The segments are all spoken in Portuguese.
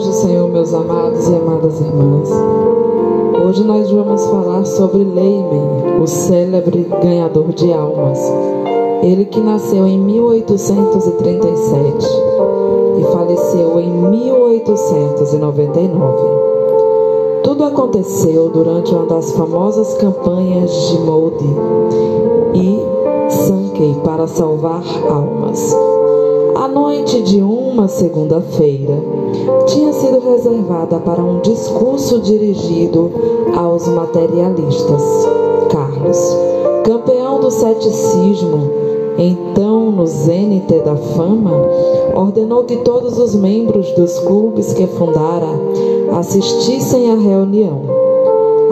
paz do Senhor, meus amados e amadas irmãs. Hoje nós vamos falar sobre Leimen, o célebre ganhador de almas. Ele que nasceu em 1837 e faleceu em 1899. Tudo aconteceu durante uma das famosas campanhas de Molde e Sankey para salvar almas. Noite de uma segunda-feira tinha sido reservada para um discurso dirigido aos materialistas. Carlos, campeão do ceticismo, então no zênite da fama, ordenou que todos os membros dos clubes que fundara assistissem à reunião.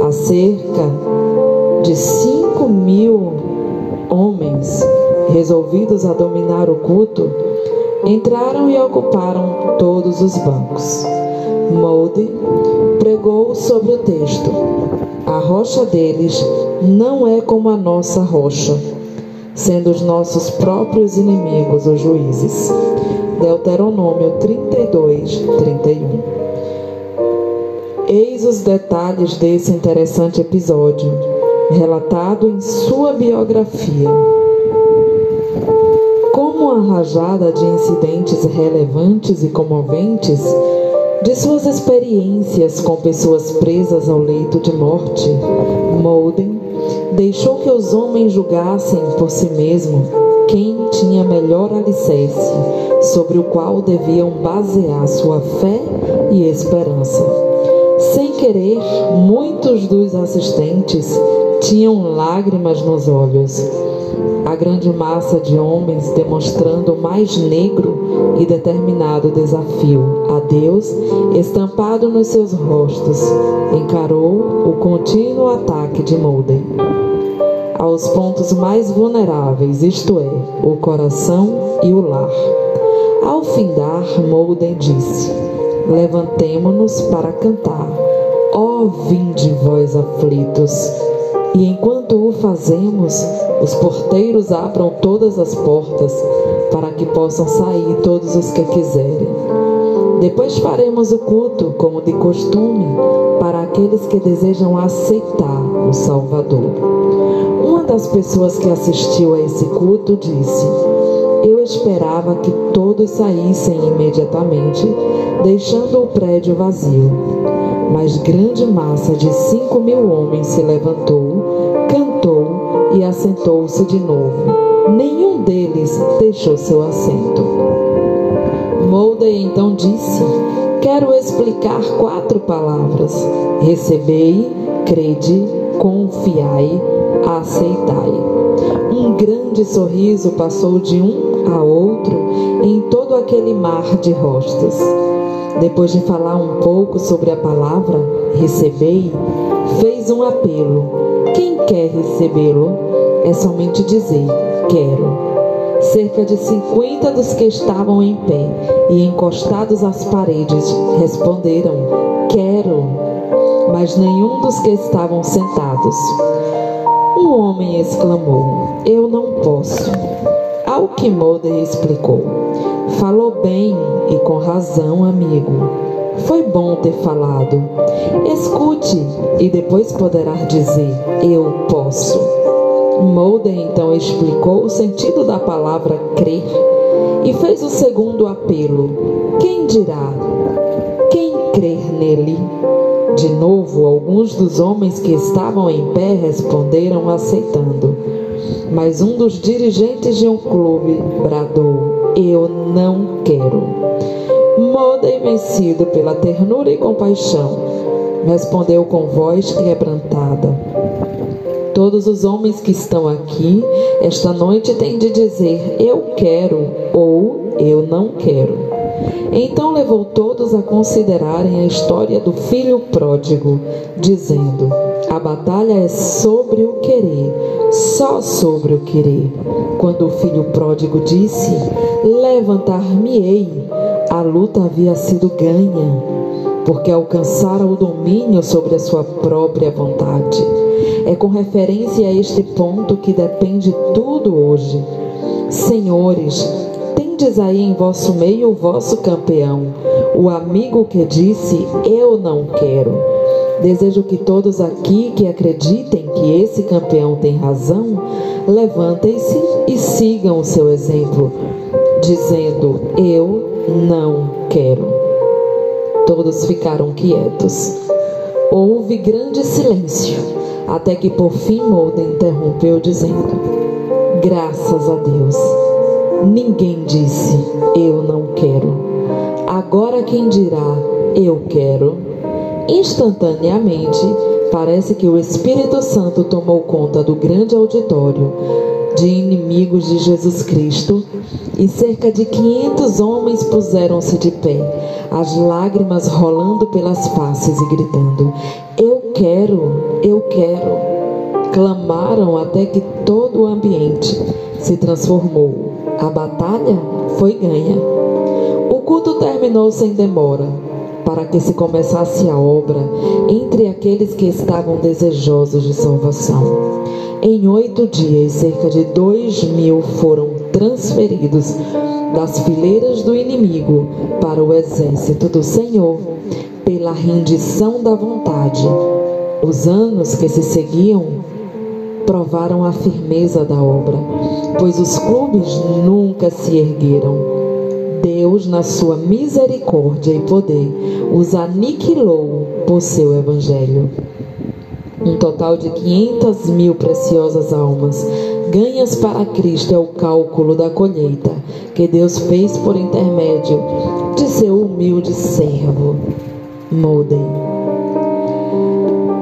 Há cerca de cinco mil homens resolvidos a dominar o culto entraram e ocuparam todos os bancos. Molde pregou sobre o texto: A rocha deles não é como a nossa rocha, sendo os nossos próprios inimigos os juízes. Deuteronômio 32, 31. Eis os detalhes desse interessante episódio, relatado em sua biografia como uma rajada de incidentes relevantes e comoventes de suas experiências com pessoas presas ao leito de morte, Molden deixou que os homens julgassem por si mesmo quem tinha melhor alicerce sobre o qual deviam basear sua fé e esperança. Sem querer, muitos dos assistentes tinham lágrimas nos olhos a grande massa de homens demonstrando o mais negro e determinado desafio. A Deus estampado nos seus rostos, encarou o contínuo ataque de Molden. Aos pontos mais vulneráveis, isto é, o coração e o lar. Ao findar, Molden disse: Levantemo-nos para cantar, ó vinde vós aflitos, e enquanto o fazemos, os porteiros abram todas as portas para que possam sair todos os que quiserem. Depois faremos o culto, como de costume, para aqueles que desejam aceitar o Salvador. Uma das pessoas que assistiu a esse culto disse: Eu esperava que todos saíssem imediatamente, deixando o prédio vazio. Mas grande massa de cinco mil homens se levantou, cantou e assentou-se de novo. Nenhum deles deixou seu assento. Moldey então disse: Quero explicar quatro palavras: recebei, crede, confiai, aceitai. Um grande sorriso passou de um a outro em todo aquele mar de rostas. Depois de falar um pouco sobre a palavra recebei, fez um apelo quem quer recebê-lo é somente dizer: Quero. Cerca de cinquenta dos que estavam em pé e encostados às paredes responderam: Quero. Mas nenhum dos que estavam sentados. Um homem exclamou: Eu não posso. Ao que explicou: Falou bem e com razão, amigo. Bom ter falado. Escute e depois poderá dizer: Eu posso. Mulder então explicou o sentido da palavra crer e fez o segundo apelo: Quem dirá? Quem crer nele? De novo, alguns dos homens que estavam em pé responderam aceitando. Mas um dos dirigentes de um clube bradou: Eu não quero. Modem vencido pela ternura e compaixão, respondeu com voz quebrantada: Todos os homens que estão aqui esta noite têm de dizer eu quero ou eu não quero. Então levou todos a considerarem a história do filho pródigo, dizendo: A batalha é sobre o querer, só sobre o querer. Quando o filho pródigo disse: Levantar-me-ei a luta havia sido ganha, porque alcançara o domínio sobre a sua própria vontade. É com referência a este ponto que depende tudo hoje. Senhores, tendes aí em vosso meio o vosso campeão, o amigo que disse: Eu não quero. Desejo que todos aqui que acreditem que esse campeão tem razão, levantem-se e sigam o seu exemplo, dizendo: Eu não quero. Todos ficaram quietos. Houve grande silêncio, até que por fim Molden interrompeu, dizendo: Graças a Deus, ninguém disse: Eu não quero. Agora quem dirá: Eu quero? Instantaneamente, parece que o Espírito Santo tomou conta do grande auditório de inimigos de Jesus Cristo e cerca de 500 homens puseram-se de pé, as lágrimas rolando pelas faces e gritando: Eu quero, eu quero. Clamaram até que todo o ambiente se transformou. A batalha foi ganha. O culto terminou sem demora para que se começasse a obra entre aqueles que estavam desejosos de salvação. Em oito dias, cerca de dois mil foram transferidos das fileiras do inimigo para o exército do Senhor, pela rendição da vontade. Os anos que se seguiam provaram a firmeza da obra, pois os clubes nunca se ergueram Deus, na sua misericórdia e poder, os aniquilou por seu evangelho. Um total de 500 mil preciosas almas ganhas para Cristo é o cálculo da colheita que Deus fez por intermédio de seu humilde servo, Molden.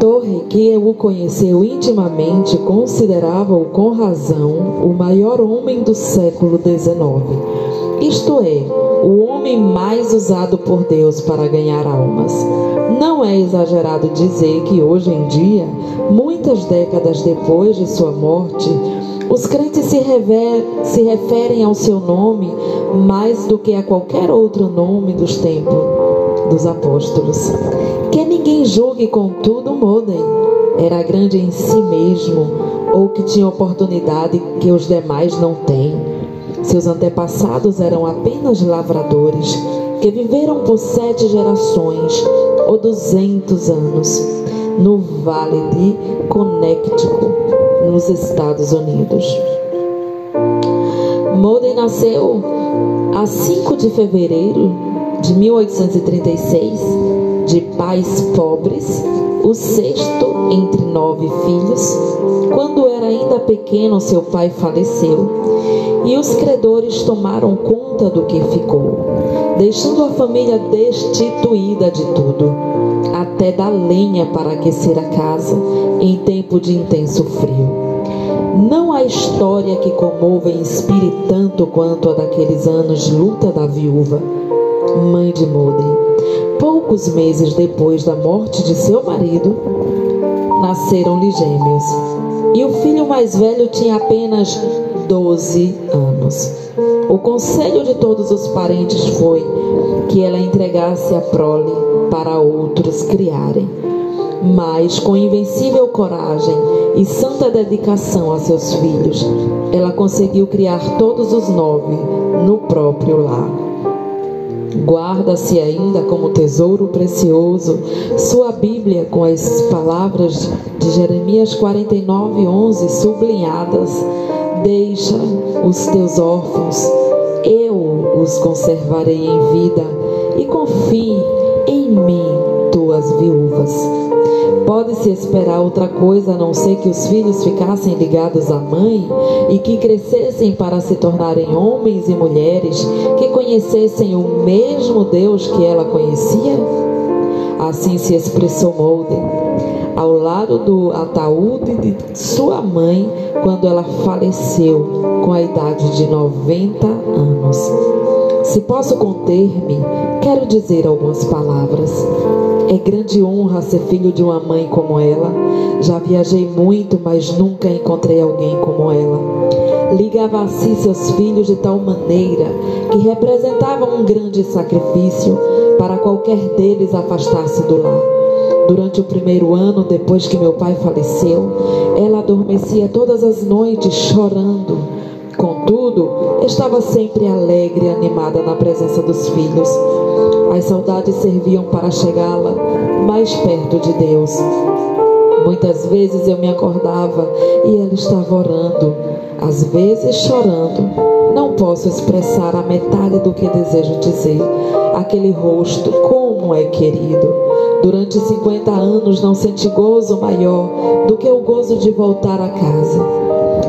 Torre, que o conheceu intimamente, considerava-o com razão o maior homem do século XIX isto é, o homem mais usado por Deus para ganhar almas. Não é exagerado dizer que hoje em dia, muitas décadas depois de sua morte, os crentes se, rever, se referem ao seu nome mais do que a qualquer outro nome dos tempos dos apóstolos. Que ninguém julgue, contudo, Modem era grande em si mesmo ou que tinha oportunidade que os demais não têm seus antepassados eram apenas lavradores que viveram por sete gerações ou duzentos anos no Vale de Connecticut, nos Estados Unidos. Molden nasceu a 5 de fevereiro de 1836, de pais pobres, o sexto entre nove filhos. Quando era ainda pequeno, seu pai faleceu e os credores tomaram conta do que ficou, deixando a família destituída de tudo, até da lenha para aquecer a casa em tempo de intenso frio. Não há história que comova e inspire tanto quanto a daqueles anos de luta da viúva, mãe de Moden. Poucos meses depois da morte de seu marido, nasceram-lhe gêmeos. E o filho mais velho tinha apenas 12 anos. O conselho de todos os parentes foi que ela entregasse a prole para outros criarem. Mas, com invencível coragem e santa dedicação a seus filhos, ela conseguiu criar todos os nove no próprio lar. Guarda-se ainda como tesouro precioso sua Bíblia com as palavras de Jeremias 49, 11 sublinhadas Deixa os teus órfãos, eu os conservarei em vida, e confie em mim, tuas viúvas. Pode-se esperar outra coisa a não ser que os filhos ficassem ligados à mãe e que crescessem para se tornarem homens e mulheres que conhecessem o mesmo Deus que ela conhecia? Assim se expressou Molden ao lado do ataúde de sua mãe quando ela faleceu com a idade de 90 anos. Se posso conter-me, quero dizer algumas palavras. É grande honra ser filho de uma mãe como ela. Já viajei muito, mas nunca encontrei alguém como ela. Ligava a si seus filhos de tal maneira que representavam um grande sacrifício para qualquer deles afastar-se do lar. Durante o primeiro ano, depois que meu pai faleceu, ela adormecia todas as noites chorando. Contudo, estava sempre alegre e animada na presença dos filhos. As saudades serviam para chegá-la mais perto de Deus. Muitas vezes eu me acordava e ela estava orando, às vezes chorando. Não posso expressar a metade do que desejo dizer. Aquele rosto, como é querido. Durante 50 anos não senti gozo maior do que o gozo de voltar a casa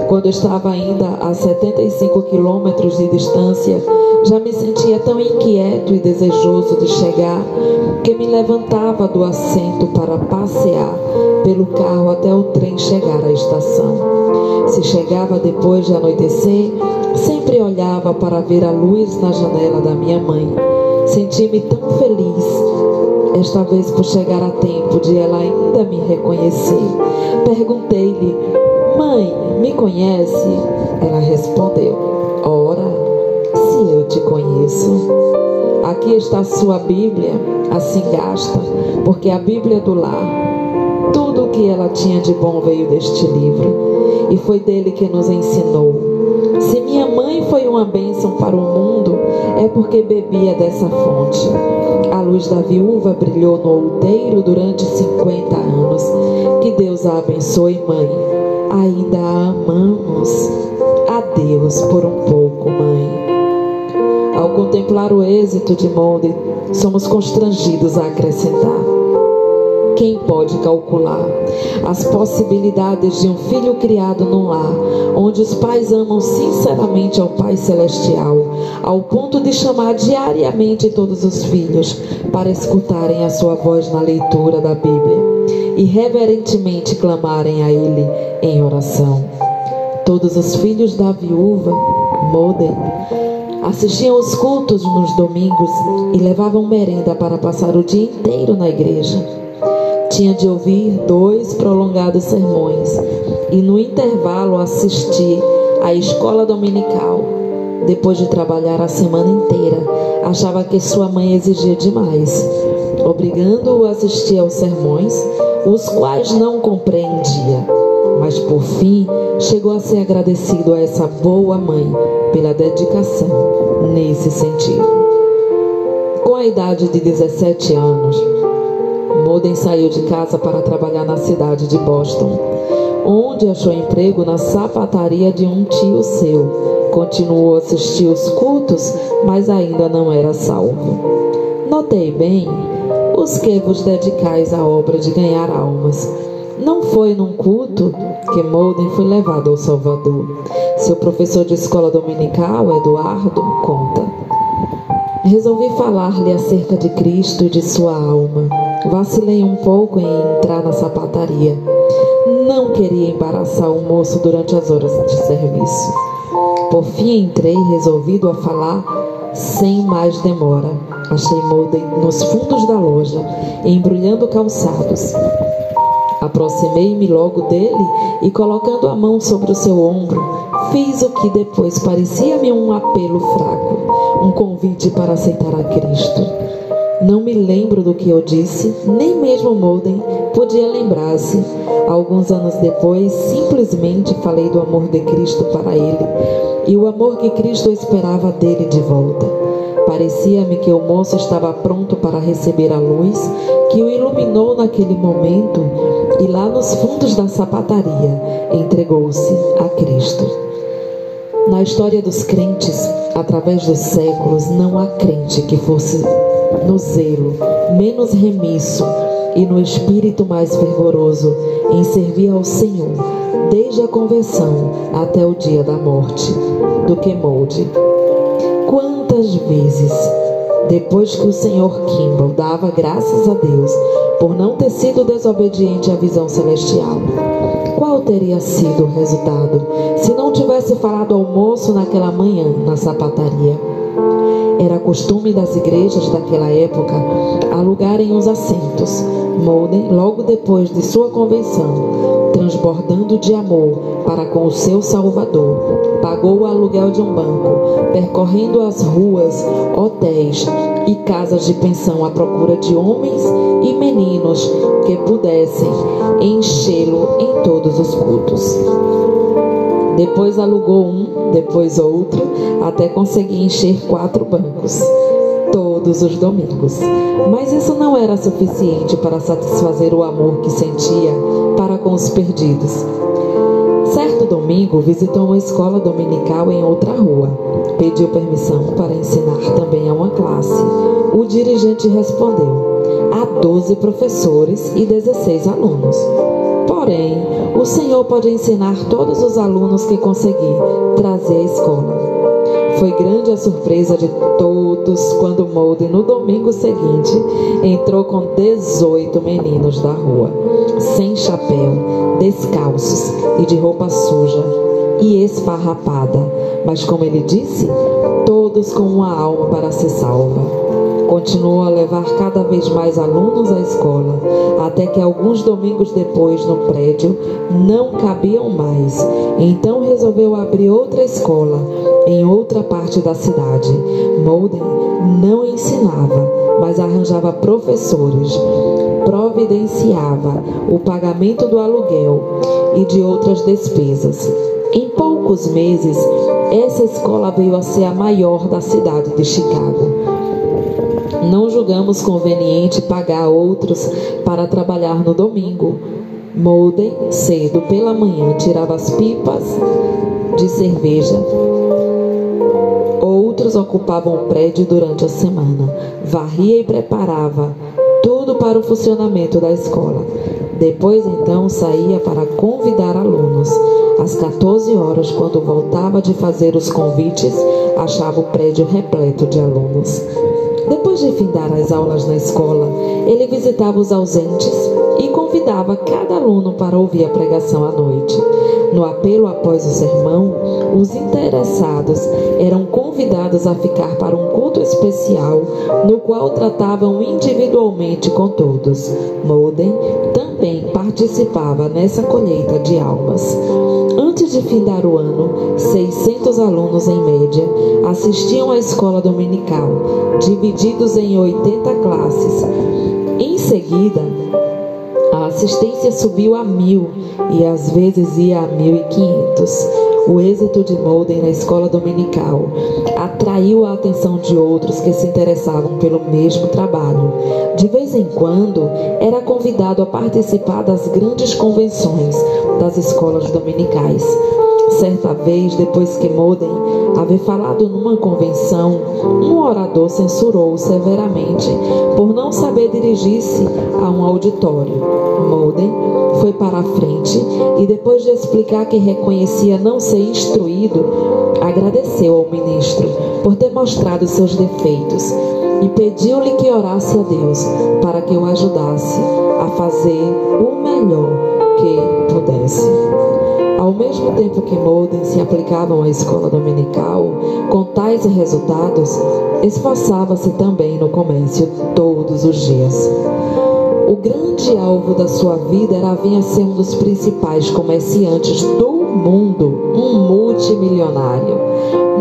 quando estava ainda a 75 quilômetros de distância, já me sentia tão inquieto e desejoso de chegar que me levantava do assento para passear pelo carro até o trem chegar à estação. Se chegava depois de anoitecer, sempre olhava para ver a luz na janela da minha mãe. Senti-me tão feliz, esta vez por chegar a tempo de ela ainda me reconhecer. Perguntei-lhe Mãe, me conhece? Ela respondeu: Ora, se eu te conheço. Aqui está sua Bíblia, assim gasta, porque a Bíblia do lar. Tudo o que ela tinha de bom veio deste livro, e foi dele que nos ensinou. Se minha mãe foi uma bênção para o mundo, é porque bebia dessa fonte. A luz da viúva brilhou no outeiro durante 50 anos. Que Deus a abençoe, mãe ainda amamos a Deus por um pouco, mãe. Ao contemplar o êxito de Molde, somos constrangidos a acrescentar. Quem pode calcular as possibilidades de um filho criado num lar, onde os pais amam sinceramente ao Pai Celestial, ao ponto de chamar diariamente todos os filhos para escutarem a sua voz na leitura da Bíblia? e reverentemente clamarem a Ele em oração. Todos os filhos da viúva, Moden, assistiam os cultos nos domingos e levavam merenda para passar o dia inteiro na igreja. Tinha de ouvir dois prolongados sermões e no intervalo assistir à escola dominical. Depois de trabalhar a semana inteira, achava que sua mãe exigia demais, obrigando-o a assistir aos sermões os quais não compreendia. Mas por fim chegou a ser agradecido a essa boa mãe pela dedicação nesse sentido. Com a idade de 17 anos, Moden saiu de casa para trabalhar na cidade de Boston, onde achou emprego na sapataria de um tio seu. Continuou a assistir os cultos, mas ainda não era salvo. Notei bem os que vos dedicais à obra de ganhar almas. Não foi num culto que Molden foi levado ao Salvador. Seu professor de escola dominical, Eduardo, conta. Resolvi falar-lhe acerca de Cristo e de sua alma. Vacilei um pouco em entrar na sapataria. Não queria embaraçar o moço durante as horas de serviço. Por fim entrei resolvido a falar sem mais demora. Achei Molden nos fundos da loja, embrulhando calçados. Aproximei-me logo dele e, colocando a mão sobre o seu ombro, fiz o que depois parecia-me um apelo fraco, um convite para aceitar a Cristo. Não me lembro do que eu disse, nem mesmo Molden podia lembrar-se. Alguns anos depois, simplesmente falei do amor de Cristo para ele e o amor que Cristo esperava dele de volta. Parecia-me que o moço estava pronto para receber a luz que o iluminou naquele momento e lá nos fundos da sapataria entregou-se a Cristo. Na história dos crentes, através dos séculos, não há crente que fosse no zelo menos remisso e no espírito mais fervoroso em servir ao Senhor, desde a conversão até o dia da morte, do que molde Quantas vezes, depois que o Senhor Kimball dava graças a Deus por não ter sido desobediente à visão celestial, qual teria sido o resultado se não tivesse falado ao moço naquela manhã na sapataria? Era costume das igrejas daquela época alugarem os assentos. Molden, logo depois de sua convenção, transbordando de amor para com o seu Salvador, pagou o aluguel de um banco, percorrendo as ruas, hotéis e casas de pensão à procura de homens e meninos que pudessem enchê-lo em todos os cultos. Depois alugou um, depois outro, até conseguir encher quatro bancos todos os domingos. Mas isso não era suficiente para satisfazer o amor que sentia para com os perdidos. Certo domingo, visitou uma escola dominical em outra rua. Pediu permissão para ensinar também a uma classe. O dirigente respondeu: há 12 professores e 16 alunos. Porém, o Senhor pode ensinar todos os alunos que conseguir trazer à escola. Foi grande a surpresa de todos quando Molde, no domingo seguinte, entrou com 18 meninos da rua, sem chapéu, descalços e de roupa suja e esfarrapada, mas como ele disse, todos com uma alma para ser salva. Continuou a levar cada vez mais alunos à escola, até que alguns domingos depois, no prédio, não cabiam mais. Então resolveu abrir outra escola em outra parte da cidade. Molden não ensinava, mas arranjava professores, providenciava o pagamento do aluguel e de outras despesas. Em poucos meses, essa escola veio a ser a maior da cidade de Chicago. Não julgamos conveniente pagar outros para trabalhar no domingo. Molden, cedo pela manhã, tirava as pipas de cerveja. Outros ocupavam o prédio durante a semana. Varria e preparava tudo para o funcionamento da escola. Depois então saía para convidar alunos. Às 14 horas, quando voltava de fazer os convites, achava o prédio repleto de alunos. Depois de findar as aulas na escola, ele visitava os ausentes e convidava cada aluno para ouvir a pregação à noite. No apelo após o sermão, os interessados eram convidados a ficar para um culto especial, no qual tratavam individualmente com todos. Molden também participava nessa colheita de almas. Antes de findar o ano, 600 alunos em média assistiam à escola dominical, divididos em 80 classes. Em seguida, a assistência subiu a mil e às vezes ia a mil e quinhentos. O êxito de Molden na escola dominical atraiu a atenção de outros que se interessavam pelo mesmo trabalho. De vez em quando, era convidado a participar das grandes convenções das escolas dominicais. Certa vez, depois que Molden haver falado numa convenção, um orador censurou severamente por não saber dirigir-se a um auditório. Molden foi para a frente e, depois de explicar que reconhecia não ser instruído, agradeceu ao ministro por ter mostrado seus defeitos e pediu-lhe que orasse a Deus para que o ajudasse a fazer o melhor que pudesse. Ao mesmo tempo que Molden se aplicavam à escola dominical, com tais resultados, esforçava-se também no comércio todos os dias. O grande alvo da sua vida era vir a ser um dos principais comerciantes do mundo, um multimilionário.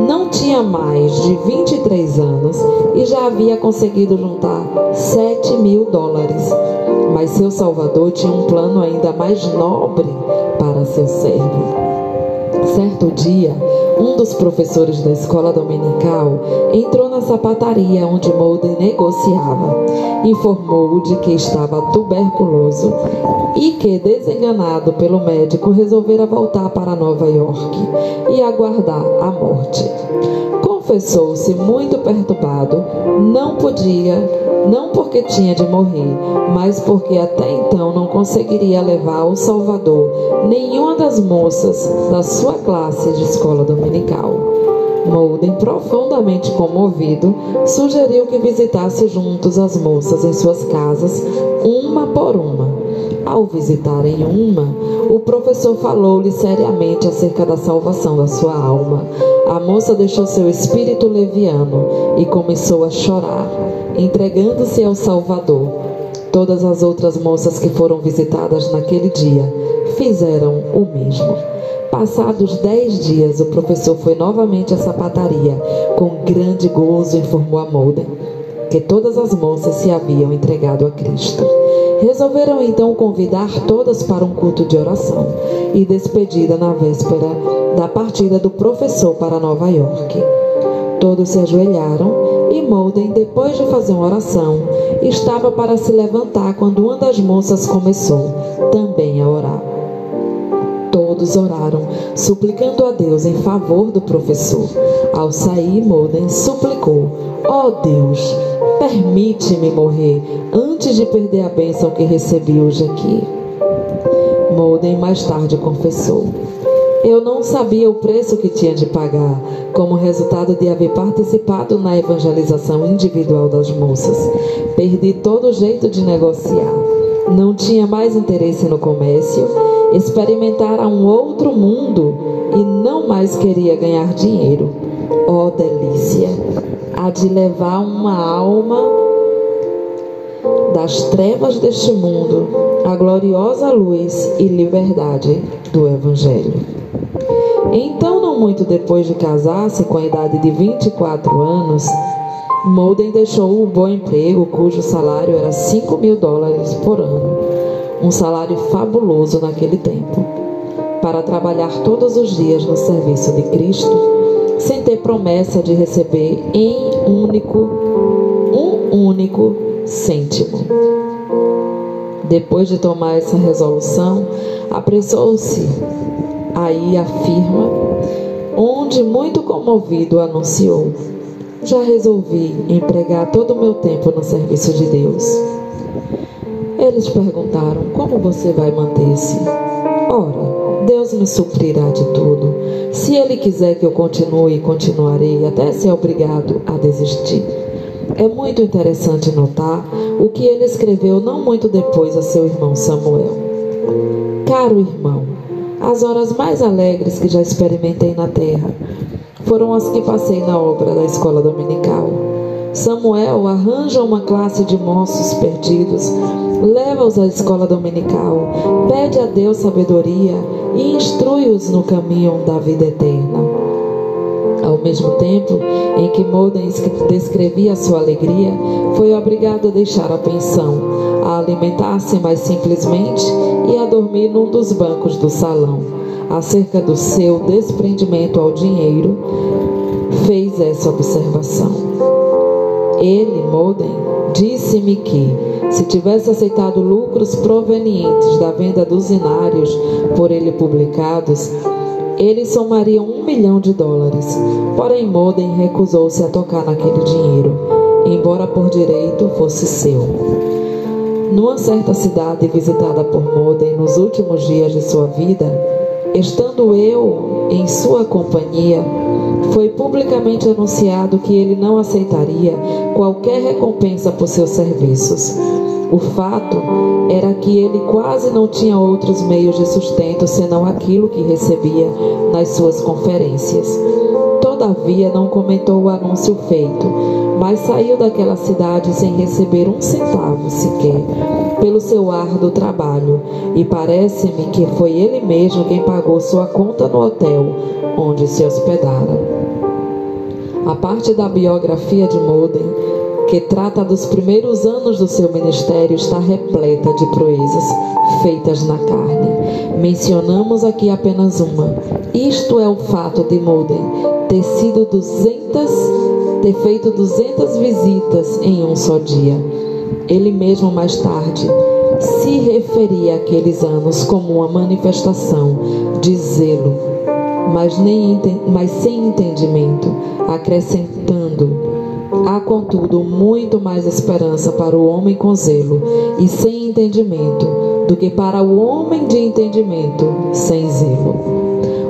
Não tinha mais de 23 anos e já havia conseguido juntar 7 mil dólares. Mas seu Salvador tinha um plano ainda mais nobre para seu servo. Certo dia, um dos professores da escola dominical entrou na sapataria onde Molden negociava. Informou-o de que estava tuberculoso e que, desenganado pelo médico, resolvera voltar para Nova York e aguardar a morte. Confessou-se muito perturbado, não podia não porque tinha de morrer, mas porque até então não conseguiria levar ao Salvador nenhuma das moças da sua classe de escola dominical. Molden, profundamente comovido, sugeriu que visitasse juntos as moças em suas casas, uma por uma. Ao visitarem uma, o professor falou-lhe seriamente acerca da salvação da sua alma. A moça deixou seu espírito leviano e começou a chorar entregando-se ao Salvador. Todas as outras moças que foram visitadas naquele dia fizeram o mesmo. Passados dez dias, o professor foi novamente à sapataria. Com grande gozo, informou a Molden que todas as moças se haviam entregado a Cristo. Resolveram então convidar todas para um culto de oração e despedida na véspera da partida do professor para Nova York. Todos se ajoelharam E Molden, depois de fazer uma oração, estava para se levantar quando uma das moças começou também a orar. Todos oraram, suplicando a Deus em favor do professor. Ao sair, Molden suplicou: Ó oh Deus, permite-me morrer antes de perder a bênção que recebi hoje aqui. Molden mais tarde confessou: Eu não sabia o preço que tinha de pagar, como resultado de haver participado na evangelização individual das moças. Perdi todo o jeito de negociar. Não tinha mais interesse no comércio, experimentara um outro mundo e não mais queria ganhar dinheiro. Oh, delícia! Há de levar uma alma das trevas deste mundo a gloriosa luz e liberdade do Evangelho. Então, não muito depois de casar-se, com a idade de 24 anos, Molden deixou o bom emprego, cujo salário era 5 mil dólares por ano, um salário fabuloso naquele tempo, para trabalhar todos os dias no serviço de Cristo, sem ter promessa de receber em único, um único cêntimo. Depois de tomar essa resolução, apressou-se aí a firma, onde, muito comovido, anunciou: Já resolvi empregar todo o meu tempo no serviço de Deus. Eles perguntaram: Como você vai manter-se? Ora, Deus me suprirá de tudo. Se Ele quiser que eu continue, continuarei até ser obrigado a desistir. É muito interessante notar o que ele escreveu não muito depois a seu irmão Samuel. Caro irmão, as horas mais alegres que já experimentei na terra foram as que passei na obra da escola dominical. Samuel arranja uma classe de moços perdidos, leva-os à escola dominical, pede a Deus sabedoria e instrui-os no caminho da vida eterna. Ao mesmo tempo em que Molden descrevia sua alegria, foi obrigado a deixar a pensão, a alimentar-se mais simplesmente e a dormir num dos bancos do salão. Acerca do seu desprendimento ao dinheiro, fez essa observação. Ele, Molden, disse-me que, se tivesse aceitado lucros provenientes da venda dos inários por ele publicados, eles somariam um milhão de dólares. Porém, Moden recusou-se a tocar naquele dinheiro, embora por direito fosse seu. Numa certa cidade visitada por Moden nos últimos dias de sua vida, estando eu em sua companhia, foi publicamente anunciado que ele não aceitaria qualquer recompensa por seus serviços o fato era que ele quase não tinha outros meios de sustento senão aquilo que recebia nas suas conferências. Todavia, não comentou o anúncio feito, mas saiu daquela cidade sem receber um centavo sequer pelo seu árduo trabalho, e parece-me que foi ele mesmo quem pagou sua conta no hotel onde se hospedara. A parte da biografia de Moden que trata dos primeiros anos do seu ministério, está repleta de proezas feitas na carne. Mencionamos aqui apenas uma. Isto é o fato de Molden ter sido 200, ter feito 200 visitas em um só dia. Ele mesmo mais tarde se referia àqueles anos como uma manifestação de zelo, mas, nem, mas sem entendimento, acrescentando contudo, muito mais esperança para o homem com zelo e sem entendimento do que para o homem de entendimento sem zelo.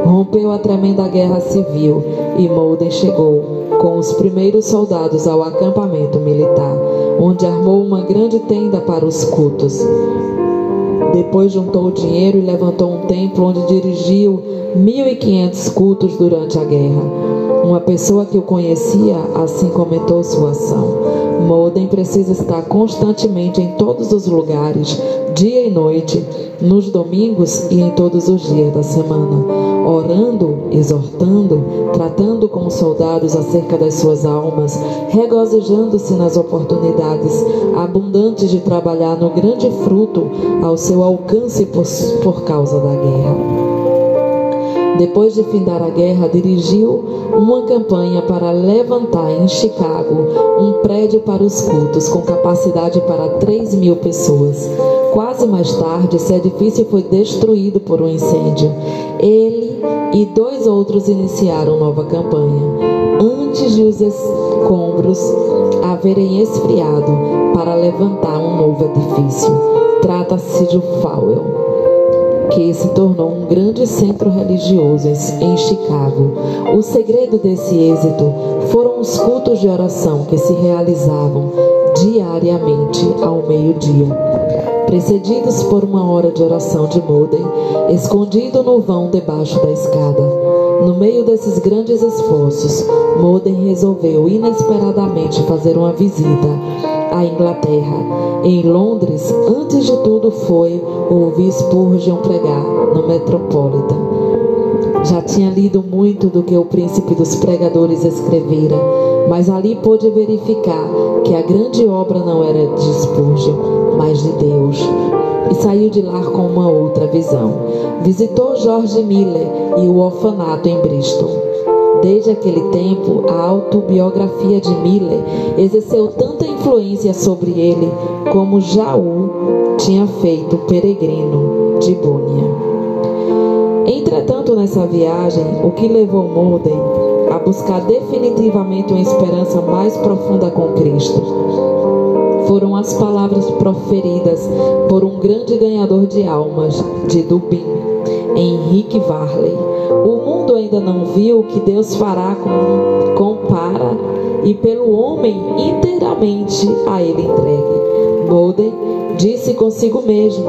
Rompeu a tremenda guerra civil e Molden chegou com os primeiros soldados ao acampamento militar, onde armou uma grande tenda para os cultos. Depois juntou dinheiro e levantou um templo onde dirigiu 1.500 cultos durante a guerra. Uma pessoa que o conhecia assim comentou sua ação. Molden precisa estar constantemente em todos os lugares, dia e noite, nos domingos e em todos os dias da semana, orando, exortando, tratando como soldados acerca das suas almas, regozijando-se nas oportunidades abundantes de trabalhar no grande fruto ao seu alcance por, por causa da guerra. Depois de findar a guerra, dirigiu uma campanha para levantar em Chicago um prédio para os cultos com capacidade para 3 mil pessoas. Quase mais tarde, esse edifício foi destruído por um incêndio. Ele e dois outros iniciaram nova campanha. Antes de os escombros haverem esfriado para levantar um novo edifício. Trata-se de Fowell que se tornou um grande centro religioso em Chicago. O segredo desse êxito foram os cultos de oração que se realizavam diariamente ao meio-dia, precedidos por uma hora de oração de Moden, escondido no vão debaixo da escada. No meio desses grandes esforços, Moden resolveu inesperadamente fazer uma visita à Inglaterra. Em Londres, antes de tudo, foi ouvir Spurgeon pregar no Metropolitan. Já tinha lido muito do que o príncipe dos pregadores escrevera, mas ali pôde verificar que a grande obra não era de Spurgeon, mas de Deus. E saiu de lá com uma outra visão. Visitou George Miller e o orfanato em Bristol. Desde aquele tempo, a autobiografia de Miller exerceu tanta influência sobre ele como Jaú tinha feito Peregrino de Bônia. Entretanto, nessa viagem, o que levou Molden a buscar definitivamente uma esperança mais profunda com Cristo foram as palavras proferidas por um grande ganhador de almas de Dubin, Henrique Varley. O ainda não viu o que Deus fará com, com para e pelo homem inteiramente a ele entregue. Molden disse consigo mesmo: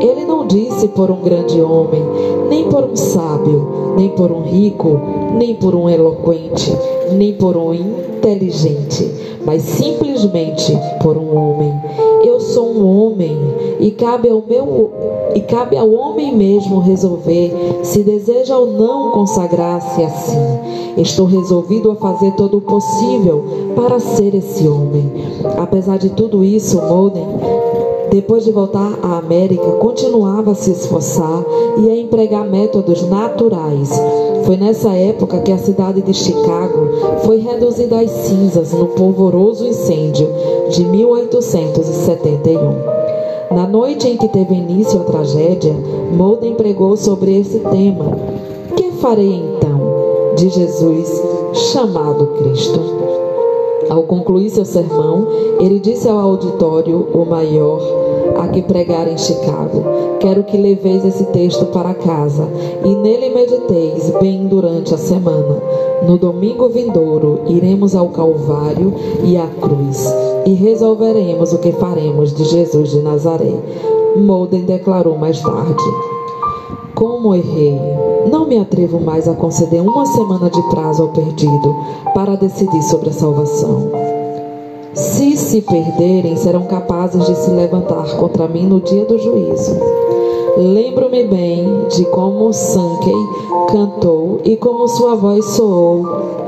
Ele não disse por um grande homem, nem por um sábio, nem por um rico, nem por um eloquente, nem por um inteligente, mas simplesmente por um homem. Eu sou um homem e cabe ao meu e cabe ao homem mesmo resolver se deseja ou não consagrar-se assim. Estou resolvido a fazer todo o possível para ser esse homem. Apesar de tudo isso, Molden depois de voltar à América, continuava a se esforçar e a empregar métodos naturais. Foi nessa época que a cidade de Chicago foi reduzida às cinzas no polvoroso incêndio de 1871. Na noite em que teve início a tragédia, Molden pregou sobre esse tema. Que farei então de Jesus chamado Cristo? Ao concluir seu sermão, ele disse ao auditório, o maior, a que pregar em Chicago: Quero que leveis esse texto para casa e nele mediteis bem durante a semana. No domingo vindouro, iremos ao Calvário e à cruz e resolveremos o que faremos de Jesus de Nazaré. Molden declarou mais tarde: Como errei! Não me atrevo mais a conceder uma semana de prazo ao perdido para decidir sobre a salvação. Se se perderem, serão capazes de se levantar contra mim no dia do juízo. Lembro-me bem de como Sankey cantou e como sua voz soou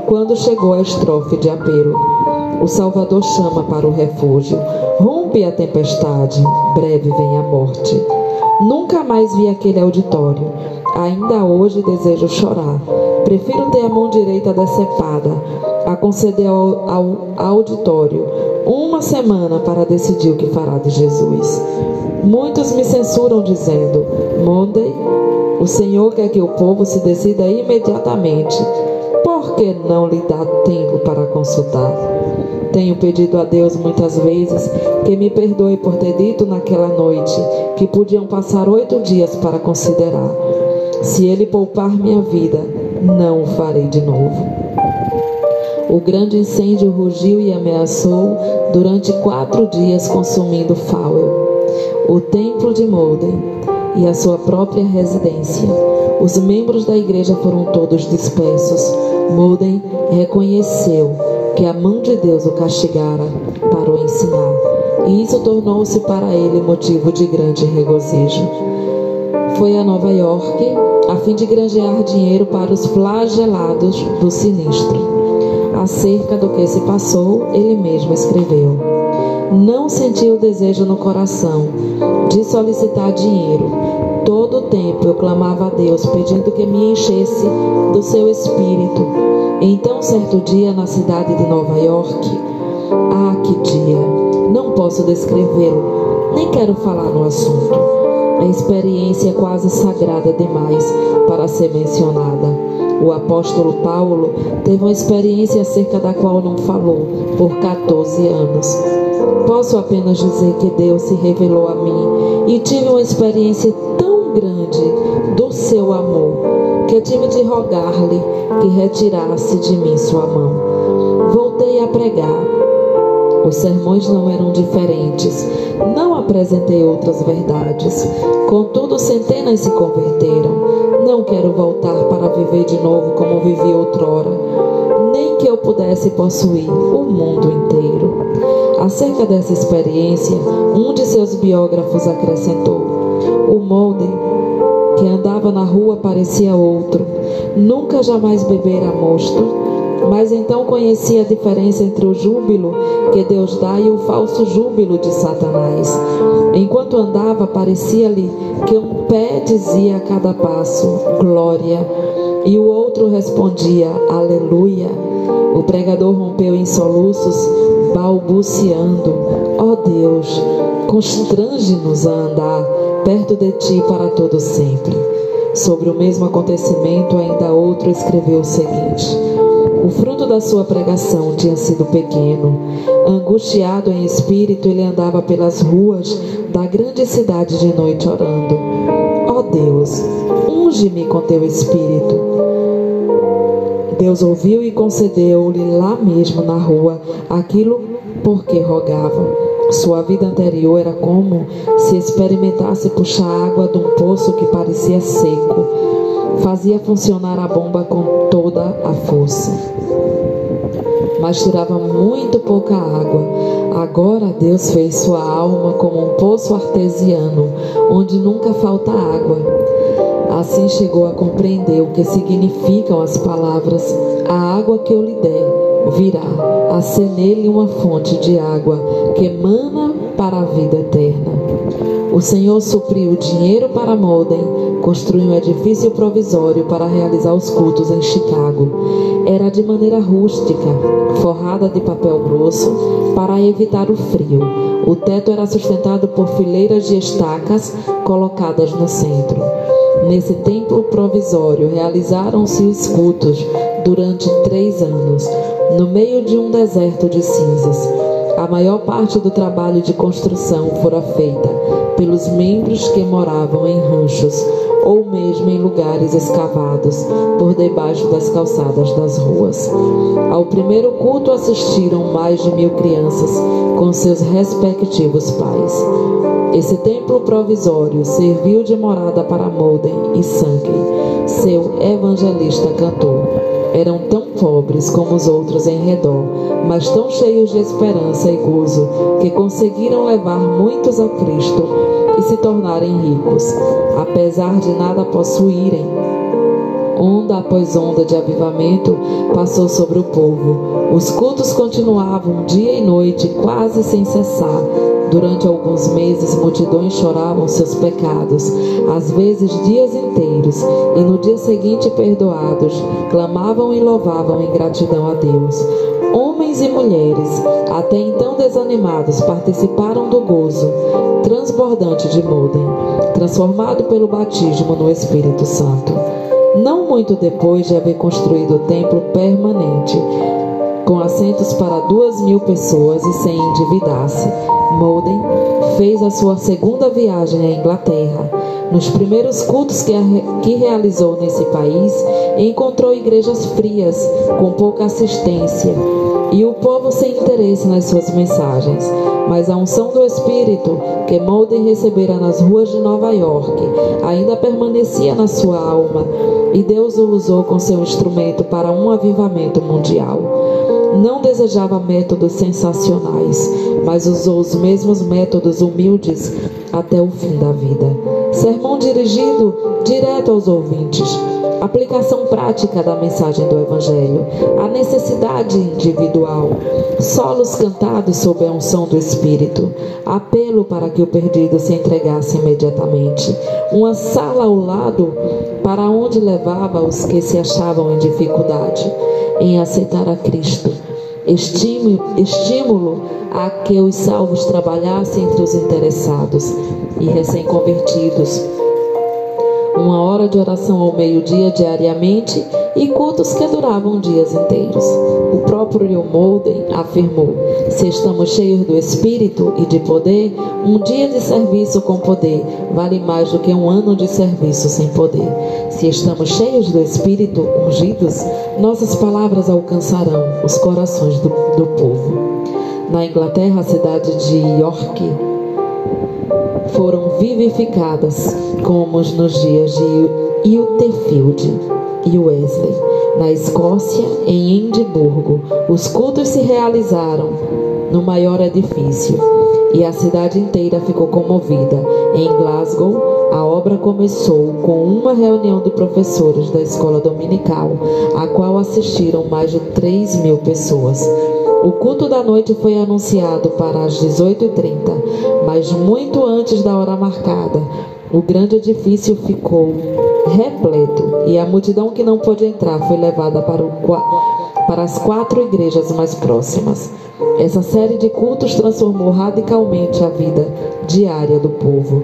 quando chegou a estrofe de apelo. O Salvador chama para o refúgio. Rompe a tempestade, breve vem a morte. Nunca mais vi aquele auditório. Ainda hoje desejo chorar. Prefiro ter a mão direita decepada a conceder ao, ao auditório uma semana para decidir o que fará de Jesus. Muitos me censuram dizendo: Monday, o Senhor quer que o povo se decida imediatamente. Por que não lhe dá tempo para consultar? Tenho pedido a Deus muitas vezes que me perdoe por ter dito naquela noite que podiam passar oito dias para considerar. Se Ele poupar minha vida, não o farei de novo. O grande incêndio rugiu e ameaçou durante quatro dias, consumindo Fowell, o templo de Molden e a sua própria residência. Os membros da igreja foram todos dispersos. Molden reconheceu que a mão de Deus o castigara para o ensinar, e isso tornou-se para ele motivo de grande regozijo. Foi a Nova York a fim de granjear dinheiro para os flagelados do sinistro. Acerca do que se passou, ele mesmo escreveu. Não senti o desejo no coração de solicitar dinheiro, Todo o tempo eu clamava a Deus, pedindo que me enchesse do seu espírito. Então, certo dia, na cidade de Nova York, ah, que dia! Não posso descrevê-lo, nem quero falar no assunto. A experiência é quase sagrada demais para ser mencionada. O apóstolo Paulo teve uma experiência acerca da qual não falou por 14 anos. Posso apenas dizer que Deus se revelou a mim e tive uma experiência tão grande do seu amor que tive de rogar-lhe que retirasse de mim sua mão. Voltei a pregar. Os sermões não eram diferentes. Não apresentei outras verdades. Contudo, centenas se converteram. Não quero voltar para viver de novo como vivi outrora, nem que eu pudesse possuir o mundo inteiro. Acerca dessa experiência, um de seus biógrafos acrescentou: O molde que andava na rua parecia outro, nunca jamais bebera mosto, mas então conhecia a diferença entre o júbilo que Deus dá e o falso júbilo de Satanás. Enquanto andava, parecia-lhe que um pé dizia a cada passo: Glória, e o outro respondia: Aleluia. O pregador rompeu em soluços, balbuciando: Ó oh Deus, constrange-nos a andar perto de ti para todo sempre. Sobre o mesmo acontecimento, ainda outro escreveu o seguinte: o fruto da sua pregação tinha sido pequeno. Angustiado em espírito, ele andava pelas ruas da grande cidade de noite orando. Ó oh Deus, unge-me com teu espírito. Deus ouviu e concedeu-lhe lá mesmo na rua aquilo por que rogava. Sua vida anterior era como se experimentasse puxar água de um poço que parecia seco fazia funcionar a bomba com toda a força. Mas tirava muito pouca água. Agora Deus fez sua alma como um poço artesiano, onde nunca falta água. Assim chegou a compreender o que significam as palavras: A água que eu lhe der virá a ser nele uma fonte de água que emana para a vida eterna. O Senhor supriu dinheiro para Molden, construiu um edifício provisório para realizar os cultos em Chicago. Era de maneira rústica, forrada de papel grosso para evitar o frio. O teto era sustentado por fileiras de estacas colocadas no centro. Nesse templo provisório realizaram-se os cultos durante três anos, no meio de um deserto de cinzas. A maior parte do trabalho de construção fora feita pelos membros que moravam em ranchos ou mesmo em lugares escavados por debaixo das calçadas das ruas. Ao primeiro culto assistiram mais de mil crianças com seus respectivos pais. Esse templo provisório serviu de morada para Molden e Sankey, seu evangelista cantor eram tão pobres como os outros em redor, mas tão cheios de esperança e gozo que conseguiram levar muitos a Cristo e se tornarem ricos, apesar de nada possuírem. Onda após onda de avivamento passou sobre o povo. Os cultos continuavam dia e noite, quase sem cessar. Durante alguns meses, multidões choravam seus pecados, às vezes dias inteiros, e no dia seguinte, perdoados, clamavam e louvavam em gratidão a Deus. Homens e mulheres, até então desanimados, participaram do gozo transbordante de Moden, transformado pelo batismo no Espírito Santo. Não muito depois de haver construído o templo permanente, com assentos para duas mil pessoas e sem endividar-se, Molden fez a sua segunda viagem à Inglaterra. Nos primeiros cultos que, que realizou nesse país, encontrou igrejas frias, com pouca assistência, e o povo sem interesse nas suas mensagens. Mas a unção do Espírito que Molden recebera nas ruas de Nova York ainda permanecia na sua alma, e Deus o usou com seu instrumento para um avivamento mundial não desejava métodos sensacionais, mas usou os mesmos métodos humildes até o fim da vida. Sermão dirigido direto aos ouvintes. Aplicação prática da mensagem do Evangelho, a necessidade individual, solos cantados sob a unção do Espírito, apelo para que o perdido se entregasse imediatamente, uma sala ao lado para onde levava os que se achavam em dificuldade. Em aceitar a Cristo, estímulo, a que os salvos trabalhassem entre os interessados e recém-convertidos uma hora de oração ao meio-dia diariamente e cultos que duravam dias inteiros. O próprio Will Molden afirmou: se estamos cheios do Espírito e de poder, um dia de serviço com poder vale mais do que um ano de serviço sem poder. Se estamos cheios do Espírito, ungidos, nossas palavras alcançarão os corações do, do povo. Na Inglaterra, a cidade de York foram vivificadas, como nos dias de Utefield e Wesley. Na Escócia, em Edimburgo, os cultos se realizaram no maior edifício e a cidade inteira ficou comovida. Em Glasgow, a obra começou com uma reunião de professores da escola dominical, a qual assistiram mais de 3 mil pessoas. O culto da noite foi anunciado para as 18h30, mas muito antes da hora marcada, o grande edifício ficou repleto e a multidão que não pôde entrar foi levada para, o, para as quatro igrejas mais próximas. Essa série de cultos transformou radicalmente a vida diária do povo.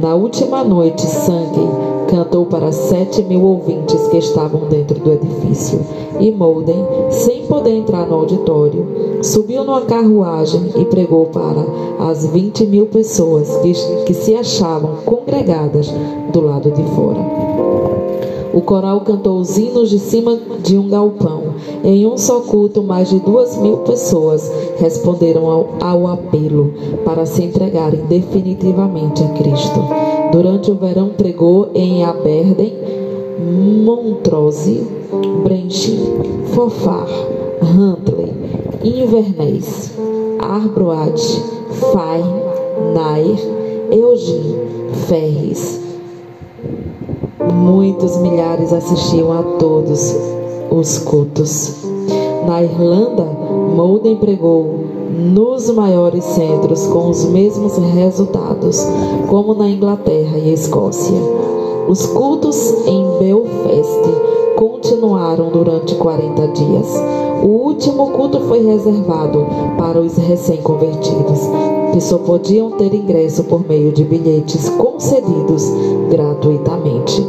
Na última noite, Sangue cantou para sete mil ouvintes que estavam dentro do edifício. E Molden, sem poder entrar no auditório, subiu numa carruagem e pregou para as vinte mil pessoas que, que se achavam congregadas do lado de fora. O coral cantou os hinos de cima de um galpão. Em um só culto, mais de duas mil pessoas responderam ao, ao apelo para se entregarem definitivamente a Cristo. Durante o verão, pregou em Aberden, Montrose, Brenchim, Fofar, Huntley, Inverness, Arbroath, Fay, Nair, Eugene, Ferris, Muitos milhares assistiam a todos os cultos. Na Irlanda, Molden pregou nos maiores centros com os mesmos resultados, como na Inglaterra e Escócia. Os cultos em Belfast continuaram durante 40 dias. O último culto foi reservado para os recém-convertidos, que só podiam ter ingresso por meio de bilhetes concedidos gratuitamente.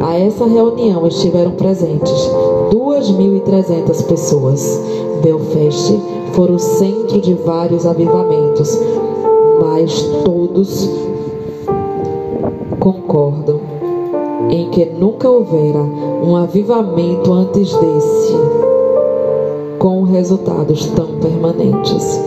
A essa reunião estiveram presentes 2.300 pessoas. Belfast foi o centro de vários avivamentos, mas todos concordam em que nunca houvera um avivamento antes desse, com resultados tão permanentes.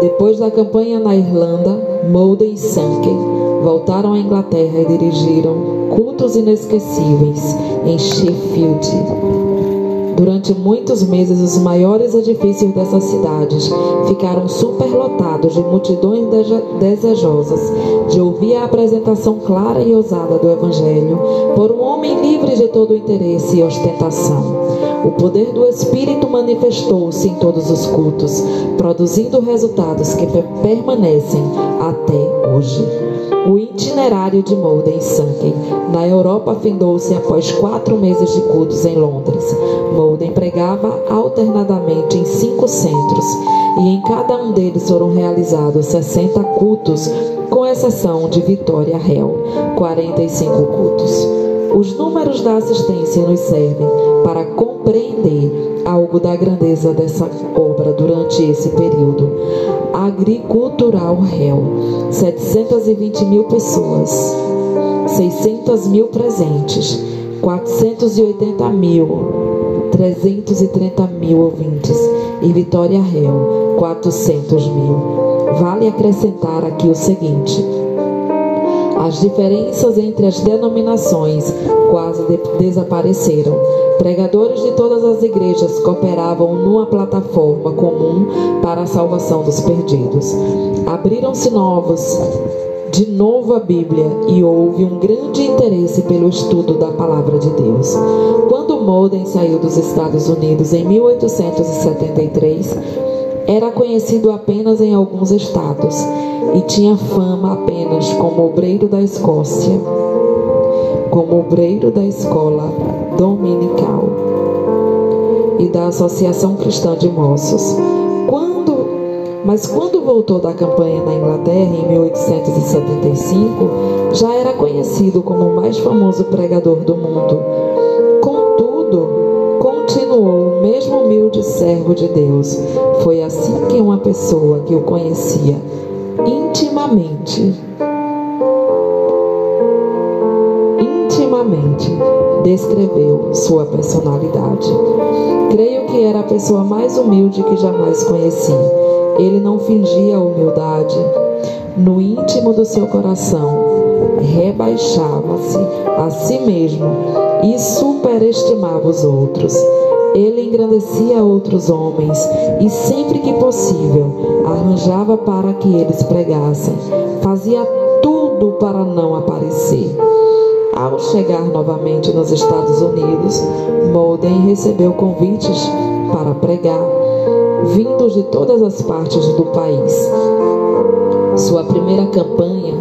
Depois da campanha na Irlanda, Molden e Sanken voltaram à Inglaterra e dirigiram cultos inesquecíveis em Sheffield. Durante muitos meses, os maiores edifícios dessas cidades ficaram superlotados de multidões desejosas de ouvir a apresentação clara e ousada do Evangelho por um homem livre de todo interesse e ostentação. O poder do Espírito manifestou-se em todos os cultos, produzindo resultados que permanecem até hoje. O itinerário de Molden Sanken na Europa findou-se após quatro meses de cultos em Londres. Molden pregava alternadamente em cinco centros e em cada um deles foram realizados 60 cultos, com exceção de Vitória Real, 45 cultos. Os números da assistência nos servem para compreender algo da grandeza dessa obra durante esse período. Agricultural Real, 720 mil pessoas, 600 mil presentes, 480 mil, 330 mil ouvintes e Vitória Real, 400 mil. Vale acrescentar aqui o seguinte as diferenças entre as denominações quase de desapareceram. Pregadores de todas as igrejas cooperavam numa plataforma comum para a salvação dos perdidos. Abriram-se novos de novo a Bíblia e houve um grande interesse pelo estudo da palavra de Deus. Quando Molden saiu dos Estados Unidos em 1873, era conhecido apenas em alguns estados e tinha fama apenas como obreiro da Escócia, como obreiro da escola dominical e da Associação Cristã de Moços. Quando, mas quando voltou da campanha na Inglaterra em 1875, já era conhecido como o mais famoso pregador do mundo. Contudo, continuou o mesmo humilde servo de Deus. Foi assim que uma pessoa que o conhecia intimamente intimamente descreveu sua personalidade. Creio que era a pessoa mais humilde que jamais conheci. Ele não fingia humildade. No íntimo do seu coração, rebaixava-se a si mesmo e superestimava os outros. Ele engrandecia outros homens e, sempre que possível, arranjava para que eles pregassem. Fazia tudo para não aparecer. Ao chegar novamente nos Estados Unidos, Molden recebeu convites para pregar, vindos de todas as partes do país. Sua primeira campanha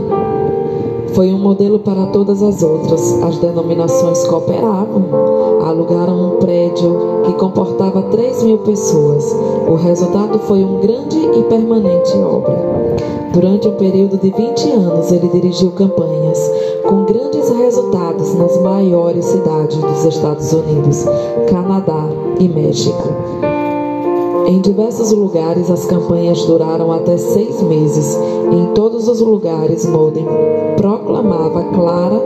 foi um modelo para todas as outras. As denominações cooperavam, alugaram um prédio que comportava 3 mil pessoas. O resultado foi uma grande e permanente obra. Durante um período de 20 anos, ele dirigiu campanhas com grandes resultados nas maiores cidades dos Estados Unidos, Canadá e México. Em diversos lugares, as campanhas duraram até seis meses. Em todos os lugares, Molden proclamava clara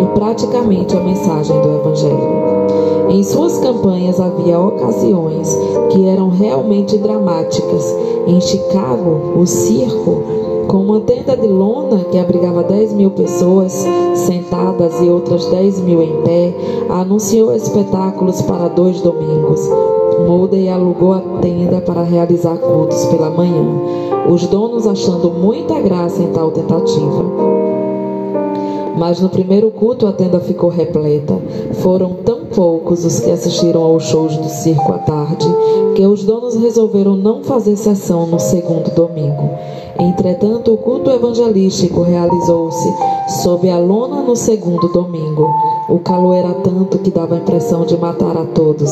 e praticamente a mensagem do Evangelho. Em suas campanhas havia ocasiões que eram realmente dramáticas. Em Chicago, o circo com uma tenda de lona que abrigava 10 mil pessoas sentadas e outras 10 mil em pé, anunciou espetáculos para dois domingos. Moldey alugou a tenda para realizar cultos pela manhã, os donos achando muita graça em tal tentativa. Mas no primeiro culto a tenda ficou repleta. Foram tão poucos os que assistiram aos shows do circo à tarde que os donos resolveram não fazer sessão no segundo domingo. Entretanto, o culto evangelístico realizou-se sob a lona no segundo domingo. O calor era tanto que dava a impressão de matar a todos.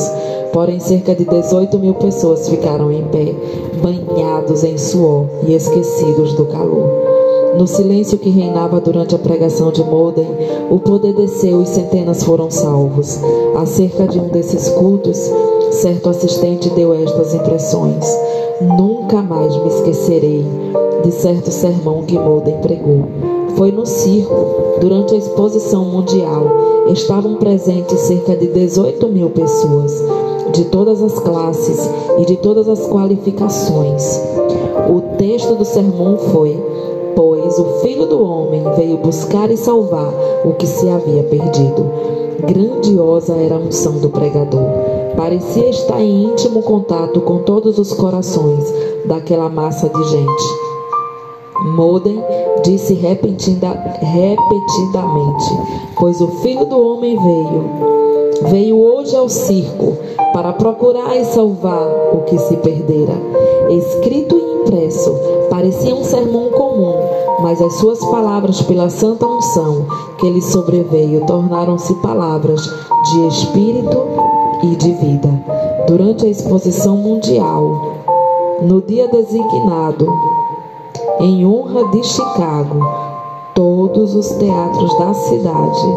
Porém, cerca de 18 mil pessoas ficaram em pé, banhados em suor e esquecidos do calor. No silêncio que reinava durante a pregação de Molden, o poder desceu e centenas foram salvos. Acerca de um desses cultos, certo assistente deu estas impressões. Nunca mais me esquecerei de certo sermão que Molden pregou. Foi no circo, durante a exposição mundial. Estavam presentes cerca de 18 mil pessoas, de todas as classes e de todas as qualificações. O texto do sermão foi: Pois o Filho do Homem veio buscar e salvar o que se havia perdido. Grandiosa era a unção do pregador. Parecia estar em íntimo contato com todos os corações daquela massa de gente. Modem disse repentina, repetidamente: Pois o filho do homem veio, veio hoje ao circo para procurar e salvar o que se perdera. Escrito e impresso, parecia um sermão comum, mas as suas palavras, pela santa unção que lhe sobreveio, tornaram-se palavras de espírito e de vida. Durante a exposição mundial, no dia designado, em honra de Chicago, todos os teatros da cidade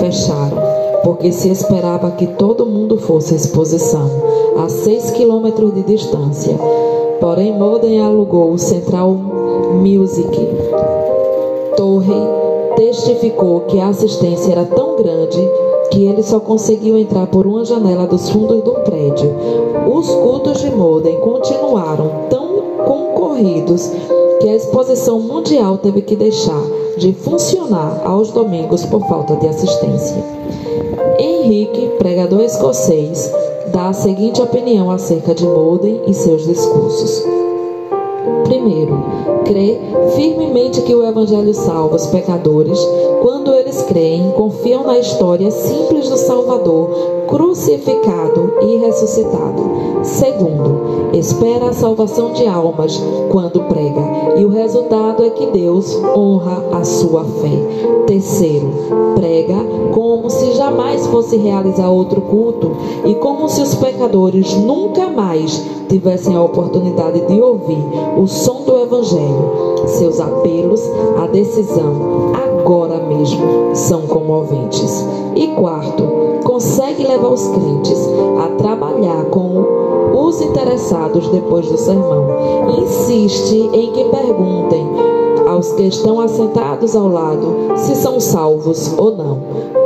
fecharam, porque se esperava que todo mundo fosse à exposição, a seis quilômetros de distância. Porém, Molden alugou o Central Music. Torre testificou que a assistência era tão grande que ele só conseguiu entrar por uma janela dos fundos do prédio. Os cultos de Molden continuaram tão concorridos que a exposição mundial teve que deixar de funcionar aos domingos por falta de assistência. Henrique, pregador escocês, dá a seguinte opinião acerca de Molden e seus discursos. Primeiro, crê firmemente que o Evangelho salva os pecadores quando eles creem confiam na história simples do Salvador, crucificado e ressuscitado. Segundo, espera a salvação de almas quando prega, e o resultado é que Deus honra a sua fé. Terceiro, prega como se jamais fosse realizar outro culto e como se os pecadores nunca mais tivessem a oportunidade de ouvir o som do Evangelho. Seus apelos à decisão agora mesmo são comoventes. E quarto, consegue levar os crentes a trabalhar com os interessados depois do sermão. Insiste em que perguntem aos que estão assentados ao lado se são salvos ou não.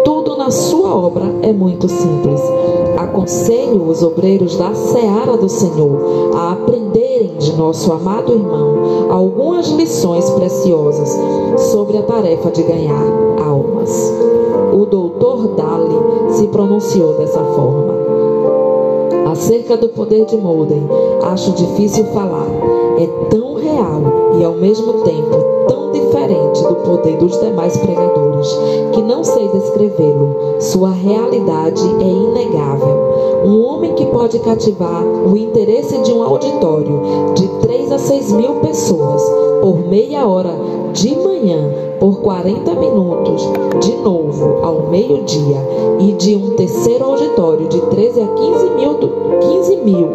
Tudo na sua obra é muito simples. Aconselho os obreiros da seara do Senhor a aprenderem de nosso amado irmão algumas lições preciosas sobre a tarefa de ganhar almas. O doutor Daly se pronunciou dessa forma. Acerca do poder de Molden, acho difícil falar. É tão real e ao mesmo tempo tão diferente do poder dos demais pregadores que não sei descrevê-lo. Sua realidade é inegável. Um homem que pode cativar o interesse de um auditório de 3 a 6 mil pessoas por meia hora de manhã, por 40 minutos, de novo ao meio-dia, e de um terceiro auditório de 13 a 15 mil, 15 mil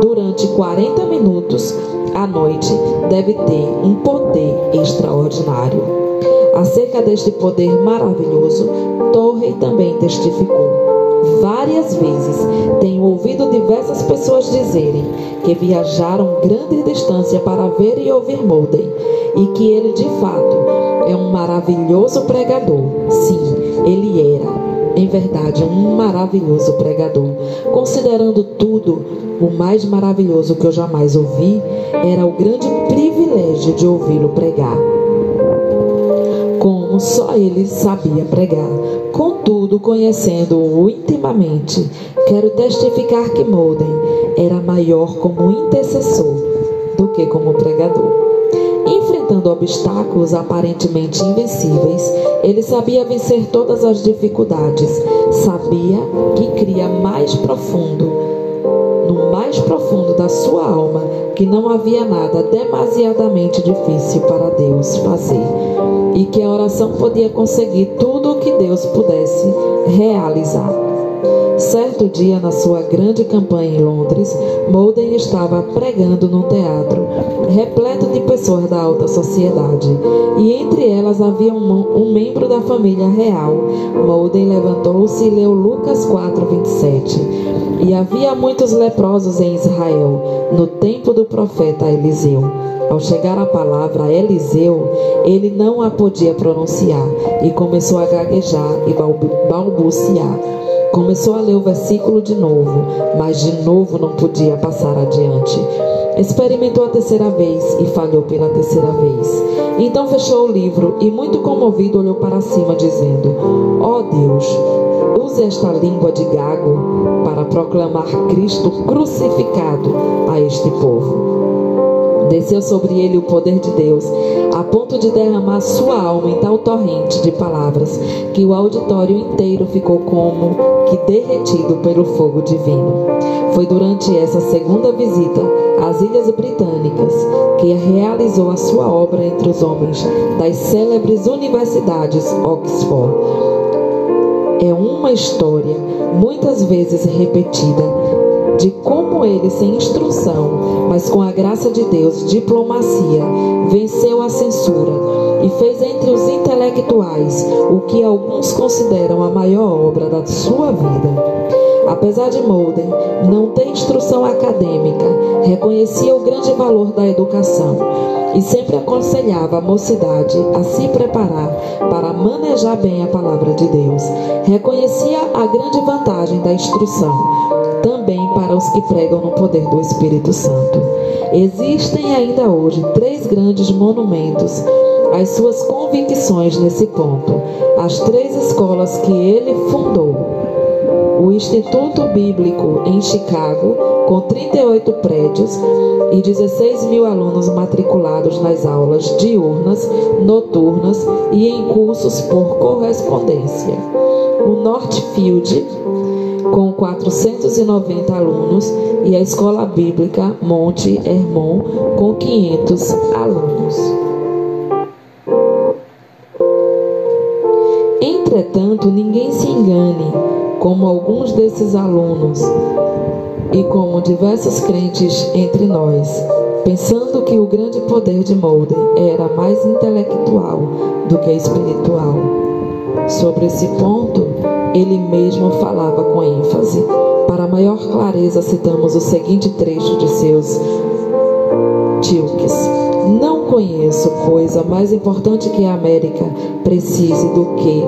durante 40 minutos à noite, deve ter um poder extraordinário. Acerca deste poder maravilhoso, Torrey também testificou. Várias vezes tenho ouvido diversas pessoas dizerem que viajaram grande distância para ver e ouvir Molden e que ele de fato é um maravilhoso pregador. Sim, ele era em verdade, um maravilhoso pregador. Considerando tudo, o mais maravilhoso que eu jamais ouvi era o grande privilégio de ouvi-lo pregar. Como só ele sabia pregar. Contudo, conhecendo-o intimamente, quero testificar que Molden era maior como intercessor do que como pregador. Enfrentando obstáculos aparentemente invencíveis, ele sabia vencer todas as dificuldades. Sabia que cria mais profundo, mais profundo da sua alma, que não havia nada demasiadamente difícil para Deus fazer e que a oração podia conseguir tudo o que Deus pudesse realizar. Certo dia, na sua grande campanha em Londres, Molden estava pregando num teatro repleto de pessoas da alta sociedade, e entre elas havia um, um membro da família real. Molden levantou-se e leu Lucas 4:27. E havia muitos leprosos em Israel, no tempo do profeta Eliseu. Ao chegar a palavra Eliseu, ele não a podia pronunciar e começou a gaguejar e balbuciar. Começou a ler o versículo de novo, mas de novo não podia passar adiante. Experimentou a terceira vez e falhou pela terceira vez. Então fechou o livro e, muito comovido, olhou para cima, dizendo: Ó oh Deus, use esta língua de gago para proclamar Cristo crucificado a este povo. Desceu sobre ele o poder de Deus, a ponto de derramar sua alma em tal torrente de palavras que o auditório inteiro ficou como que derretido pelo fogo divino. Foi durante essa segunda visita às Ilhas Britânicas que realizou a sua obra entre os homens das célebres universidades Oxford. É uma história muitas vezes repetida de como ele, sem instrução, mas com a graça de Deus, diplomacia, venceu a censura e fez entre os intelectuais o que alguns consideram a maior obra da sua vida. Apesar de Molden não ter instrução acadêmica, reconhecia o grande valor da educação e sempre aconselhava a mocidade a se preparar para manejar bem a palavra de Deus. Reconhecia a grande vantagem da instrução, também para os que pregam no poder do Espírito Santo. Existem ainda hoje três grandes monumentos às suas convicções nesse ponto, as três escolas que ele fundou o Instituto Bíblico em Chicago, com 38 prédios e 16 mil alunos matriculados nas aulas diurnas, noturnas e em cursos por correspondência. O Northfield, com 490 alunos, e a Escola Bíblica Monte Hermon, com 500 alunos. Entretanto, ninguém se engane, como alguns desses alunos e como diversos crentes entre nós, pensando que o grande poder de Molden era mais intelectual do que espiritual. Sobre esse ponto, ele mesmo falava com ênfase. Para maior clareza, citamos o seguinte trecho de seus Tilques. Não conheço coisa mais importante que a América precise do que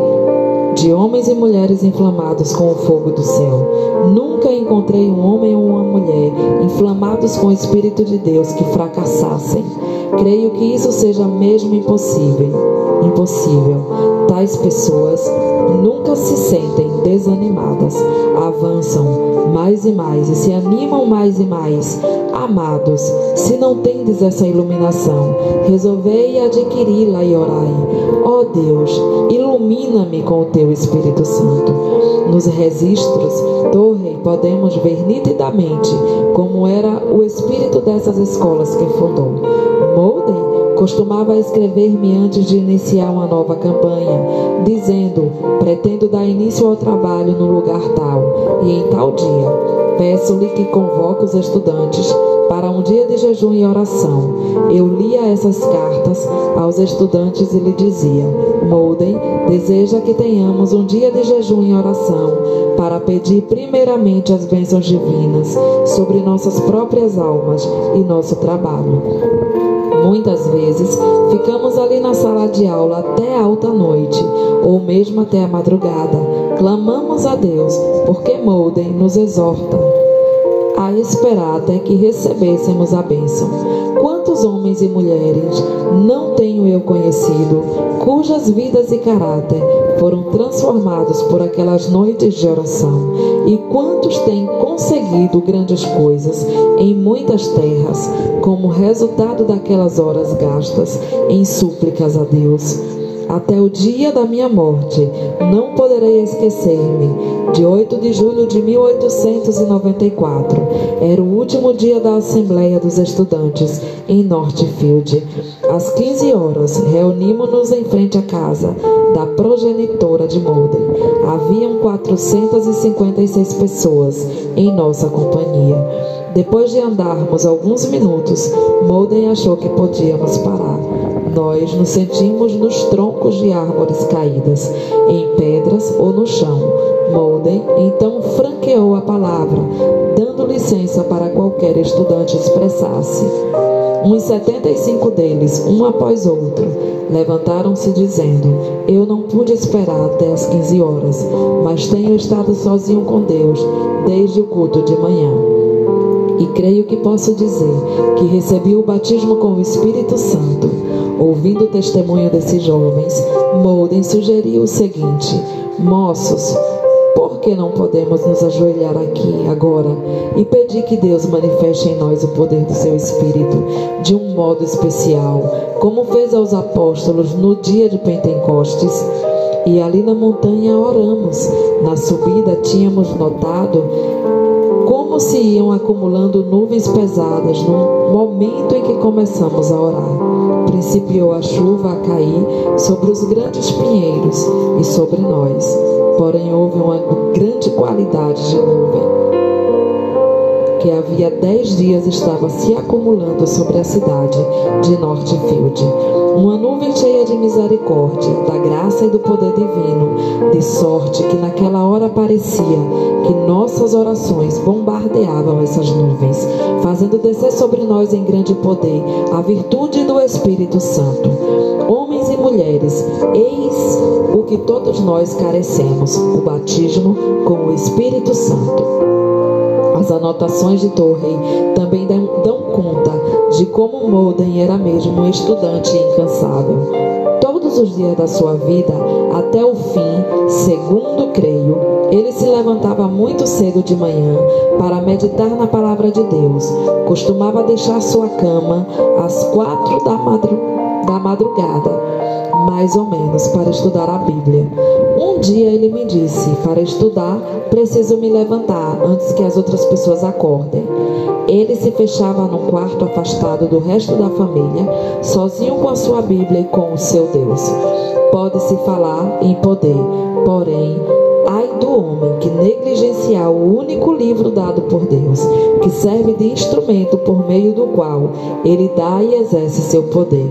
de homens e mulheres inflamados com o fogo do céu. Nunca encontrei um homem ou uma mulher inflamados com o Espírito de Deus que fracassassem. Creio que isso seja mesmo impossível. Impossível. Tais pessoas nunca se sentem desanimadas, avançam mais e mais e se animam mais e mais. Amados, se não tendes essa iluminação, resolvei adquiri-la e orai. Ó oh Deus, ilumina-me com o teu Espírito Santo. Nos registros rei podemos ver nitidamente como era o espírito dessas escolas que fundou. Molden costumava escrever-me antes de iniciar uma nova campanha, dizendo: pretendo dar início ao trabalho no lugar tal e em tal dia. Peço-lhe que convoque os estudantes para um dia de jejum e oração. Eu lia essas cartas aos estudantes e lhe dizia: Molden deseja que tenhamos um dia de jejum e oração para pedir primeiramente as bênçãos divinas sobre nossas próprias almas e nosso trabalho. Muitas vezes ficamos ali na sala de aula até alta noite, ou mesmo até a madrugada. Clamamos a Deus, porque Molden nos exorta a esperar até que recebêssemos a bênção. Quantos homens e mulheres não tenho eu conhecido, cujas vidas e caráter foram transformados por aquelas noites de oração? E quantos têm conseguido grandes coisas em muitas terras, como resultado daquelas horas gastas em súplicas a Deus? até o dia da minha morte. Não poderei esquecer-me de 8 de julho de 1894. Era o último dia da Assembleia dos Estudantes em Northfield. Às 15 horas, reunimos-nos em frente à casa da progenitora de Molden. Haviam 456 pessoas em nossa companhia. Depois de andarmos alguns minutos, Molden achou que podíamos parar. Nós nos sentimos nos troncos de árvores caídas, em pedras ou no chão. Molden então franqueou a palavra, dando licença para qualquer estudante expressasse. Uns setenta e cinco deles, um após outro, levantaram-se dizendo: Eu não pude esperar até as quinze horas, mas tenho estado sozinho com Deus desde o culto de manhã. E creio que posso dizer que recebi o batismo com o Espírito Santo Ouvindo o testemunho desses jovens, Molden sugeriu o seguinte: Moços, por que não podemos nos ajoelhar aqui agora e pedir que Deus manifeste em nós o poder do seu Espírito de um modo especial, como fez aos apóstolos no dia de Pentecostes? E ali na montanha oramos. Na subida tínhamos notado como se iam acumulando nuvens pesadas no momento em que começamos a orar principiou a chuva a cair sobre os grandes pinheiros e sobre nós. Porém, houve uma grande qualidade de nuvem que havia dez dias estava se acumulando sobre a cidade de Northfield. Uma nuvem cheia de misericórdia, da graça e do poder divino, de sorte que naquela hora parecia que nossas orações bombardeavam essas nuvens, fazendo descer sobre nós em grande poder a virtude Espírito Santo. Homens e mulheres, eis o que todos nós carecemos: o batismo com o Espírito Santo. As anotações de Torrey também dão, dão conta de como Molden era mesmo um estudante incansável. Todos os dias da sua vida, até o fim, segundo creio, Ele se levantava muito cedo de manhã para meditar na palavra de Deus. Costumava deixar sua cama às quatro da, madru da madrugada, mais ou menos, para estudar a Bíblia. Um dia ele me disse: Para estudar, preciso me levantar antes que as outras pessoas acordem. Ele se fechava num quarto afastado do resto da família, sozinho com a sua Bíblia e com o seu Deus. Pode-se falar em poder, porém, homem que negligenciar o único livro dado por Deus, que serve de instrumento por meio do qual ele dá e exerce seu poder.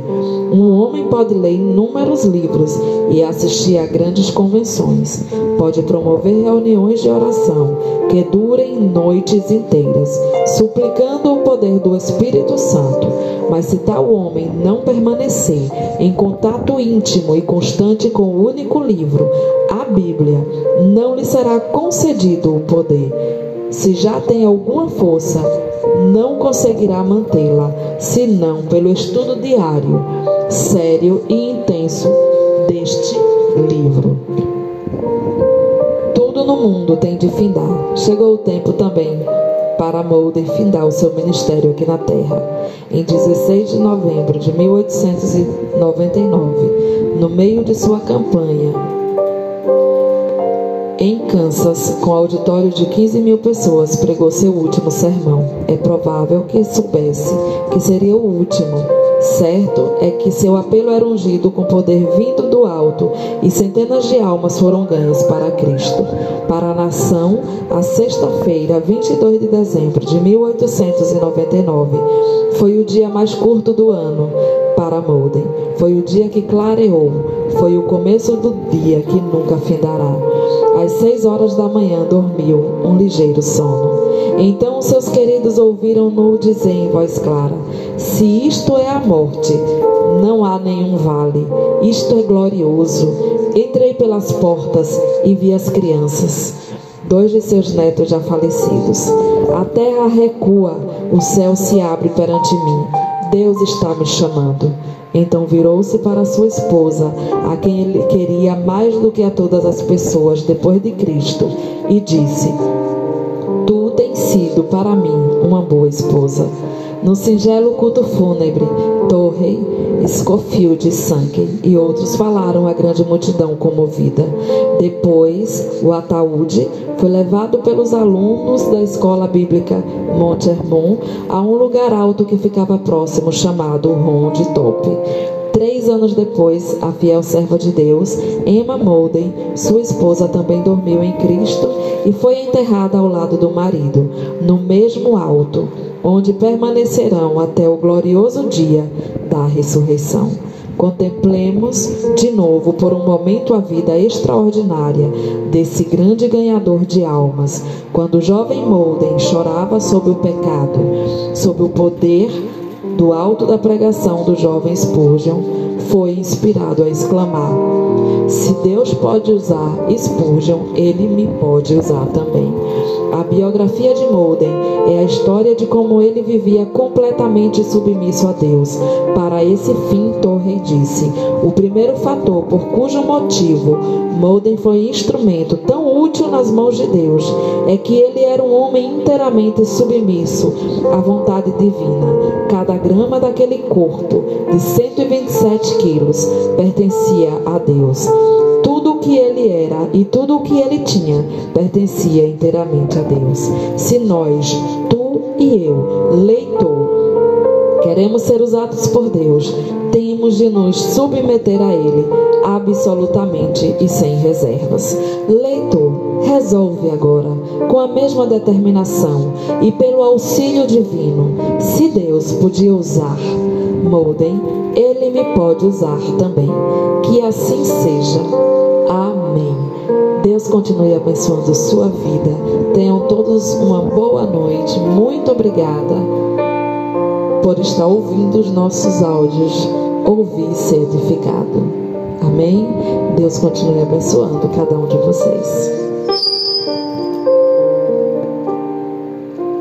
Um homem pode ler inúmeros livros e assistir a grandes convenções, pode promover reuniões de oração que durem noites inteiras, suplicando o poder do Espírito Santo. Mas se tal homem não permanecer em contato íntimo e constante com o único livro, a Bíblia, não lhe será concedido o poder. Se já tem alguma força, não conseguirá mantê-la, senão pelo estudo diário, sério e intenso deste livro. Tudo no mundo tem de findar. Chegou o tempo também para Mulder findar o seu ministério aqui na Terra. Em 16 de novembro de 1899, no meio de sua campanha em Kansas, com auditório de 15 mil pessoas, pregou seu último sermão. É provável que soubesse que seria o último. Certo é que seu apelo era ungido com poder vindo do alto e centenas de almas foram ganhas para Cristo. Para a nação, a sexta-feira, 22 de dezembro de 1899, foi o dia mais curto do ano para Molden. Foi o dia que clareou, foi o começo do dia que nunca findará. Às seis horas da manhã dormiu um ligeiro sono. Então seus queridos ouviram-no dizer em voz clara: Se isto é a morte, não há nenhum vale. Isto é glorioso. Entrei pelas portas e vi as crianças, dois de seus netos já falecidos. A terra recua, o céu se abre perante mim. Deus está me chamando. Então virou-se para sua esposa, a quem ele queria mais do que a todas as pessoas depois de Cristo, e disse: Tu tens sido para mim uma boa esposa. No singelo culto fúnebre, Torrey, Scofield, Sanken e outros falaram à grande multidão comovida. Depois, o ataúde foi levado pelos alunos da escola bíblica Monte Hermon a um lugar alto que ficava próximo, chamado Ronde Top. Três anos depois, a fiel serva de Deus, Emma Molden, sua esposa, também dormiu em Cristo e foi enterrada ao lado do marido, no mesmo alto, onde permanecerão até o glorioso dia da ressurreição. Contemplemos de novo por um momento a vida extraordinária desse grande ganhador de almas, quando o jovem Molden chorava sob o pecado, sob o poder do alto da pregação do jovem Spurgeon, foi inspirado a exclamar: Se Deus pode usar Spurgeon, ele me pode usar também. A biografia de Molden é a história de como ele vivia completamente submisso a Deus. Para esse fim, Torrey disse: o primeiro fator por cujo motivo Molden foi instrumento tão útil nas mãos de Deus é que ele era um homem inteiramente submisso à vontade divina. Cada grama daquele corpo de 127 quilos pertencia a Deus tudo o que ele era e tudo o que ele tinha pertencia inteiramente a Deus. Se nós, tu e eu, leitor, queremos ser usados por Deus, temos de nos submeter a Ele absolutamente e sem reservas. Leitor, resolve agora, com a mesma determinação e pelo auxílio divino, se Deus podia usar Molden, Ele me pode usar também. Que assim seja. Amém. Deus continue abençoando sua vida. Tenham todos uma boa noite. Muito obrigada por estar ouvindo os nossos áudios. Ouvir e ser edificado. Amém? Deus continue abençoando cada um de vocês.